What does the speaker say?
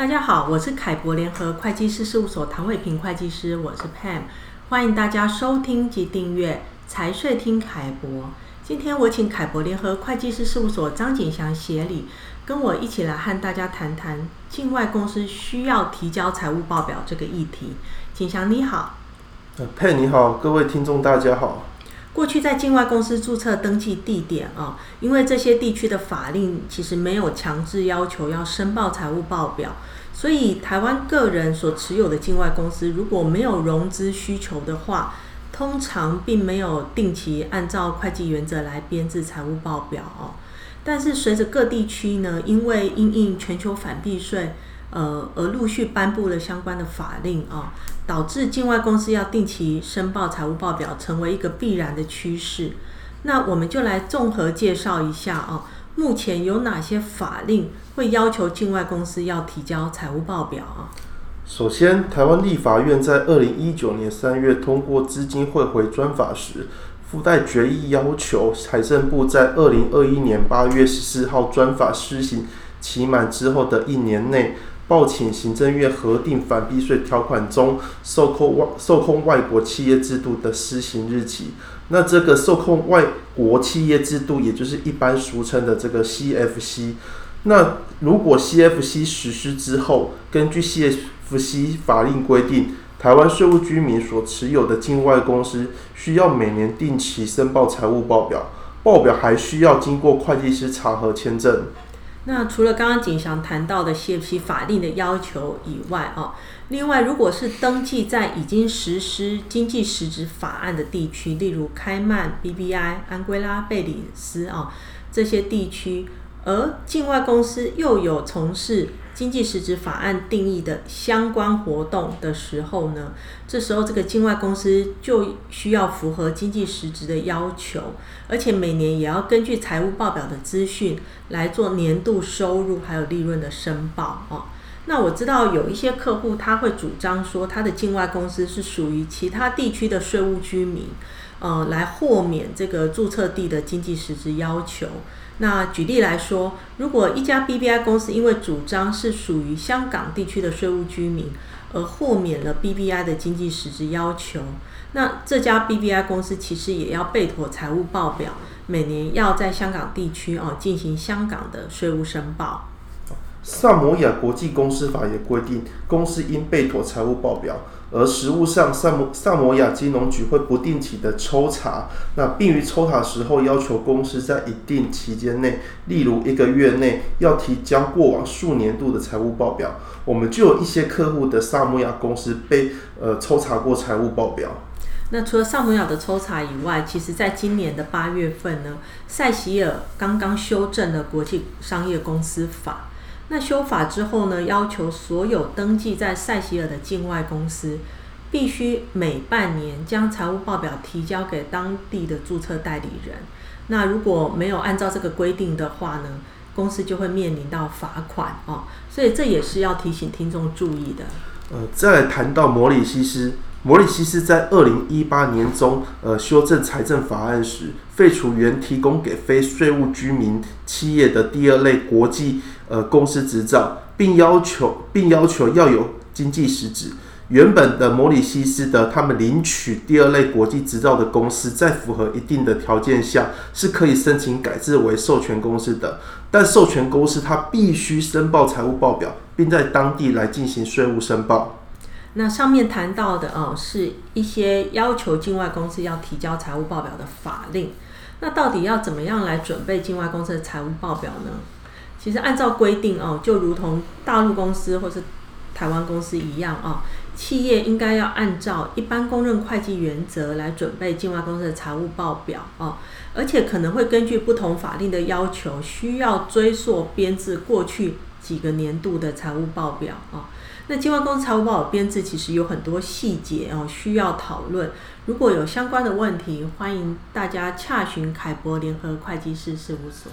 大家好，我是凯博联合会计师事务所唐伟平会计师，我是 Pam，欢迎大家收听及订阅财税听凯博。今天我请凯博联合会计师事务所张景祥协理跟我一起来和大家谈谈境外公司需要提交财务报表这个议题。景祥你好，Pam 你好，各位听众大家好。过去在境外公司注册登记地点啊，因为这些地区的法令其实没有强制要求要申报财务报表，所以台湾个人所持有的境外公司如果没有融资需求的话，通常并没有定期按照会计原则来编制财务报表哦。但是随着各地区呢，因为因应全球反避税。呃，而陆续颁布了相关的法令啊，导致境外公司要定期申报财务报表，成为一个必然的趋势。那我们就来综合介绍一下啊，目前有哪些法令会要求境外公司要提交财务报表啊？首先，台湾立法院在二零一九年三月通过资金汇回专法时，附带决议要求财政部在二零二一年八月十四号专法施行期满之后的一年内。报请行政院核定反避税条款中受控外受控外国企业制度的施行日期。那这个受控外国企业制度，也就是一般俗称的这个 CFC。那如果 CFC 实施之后，根据 CFC 法令规定，台湾税务居民所持有的境外公司需要每年定期申报财务报表，报表还需要经过会计师查核签证。那除了刚刚景祥谈到的 CFC 法令的要求以外，啊，另外如果是登记在已经实施经济实质法案的地区，例如开曼、BBI、安圭拉、贝里斯啊这些地区。而境外公司又有从事经济实质法案定义的相关活动的时候呢，这时候这个境外公司就需要符合经济实质的要求，而且每年也要根据财务报表的资讯来做年度收入还有利润的申报哦。那我知道有一些客户他会主张说，他的境外公司是属于其他地区的税务居民，呃，来豁免这个注册地的经济实质要求。那举例来说，如果一家 BBI 公司因为主张是属于香港地区的税务居民，而豁免了 BBI 的经济实质要求，那这家 BBI 公司其实也要备妥财务报表，每年要在香港地区哦进行香港的税务申报。萨摩亚国际公司法也规定，公司应备妥财务报表。而实务上，萨摩萨摩亚金融局会不定期的抽查，那并于抽查时候要求公司在一定期间内，例如一个月内，要提交过往数年度的财务报表。我们就有一些客户的萨摩亚公司被呃抽查过财务报表。那除了萨摩亚的抽查以外，其实在今年的八月份呢，塞西尔刚刚修正了国际商业公司法。那修法之后呢，要求所有登记在塞西尔的境外公司，必须每半年将财务报表提交给当地的注册代理人。那如果没有按照这个规定的话呢，公司就会面临到罚款哦。所以这也是要提醒听众注意的。呃，再谈到摩里西斯。摩里西斯在二零一八年中，呃，修正财政法案时，废除原提供给非税务居民企业的第二类国际呃公司执照，并要求并要求要有经济实质。原本的摩里西斯的他们领取第二类国际执照的公司，在符合一定的条件下，是可以申请改制为授权公司的。但授权公司它必须申报财务报表，并在当地来进行税务申报。那上面谈到的哦，是一些要求境外公司要提交财务报表的法令。那到底要怎么样来准备境外公司的财务报表呢？其实按照规定哦，就如同大陆公司或是台湾公司一样哦，企业应该要按照一般公认会计原则来准备境外公司的财务报表哦，而且可能会根据不同法令的要求，需要追溯编制过去几个年度的财务报表啊。那机关公司财务报表编制其实有很多细节哦，需要讨论。如果有相关的问题，欢迎大家洽询凯博联合会计师事务所。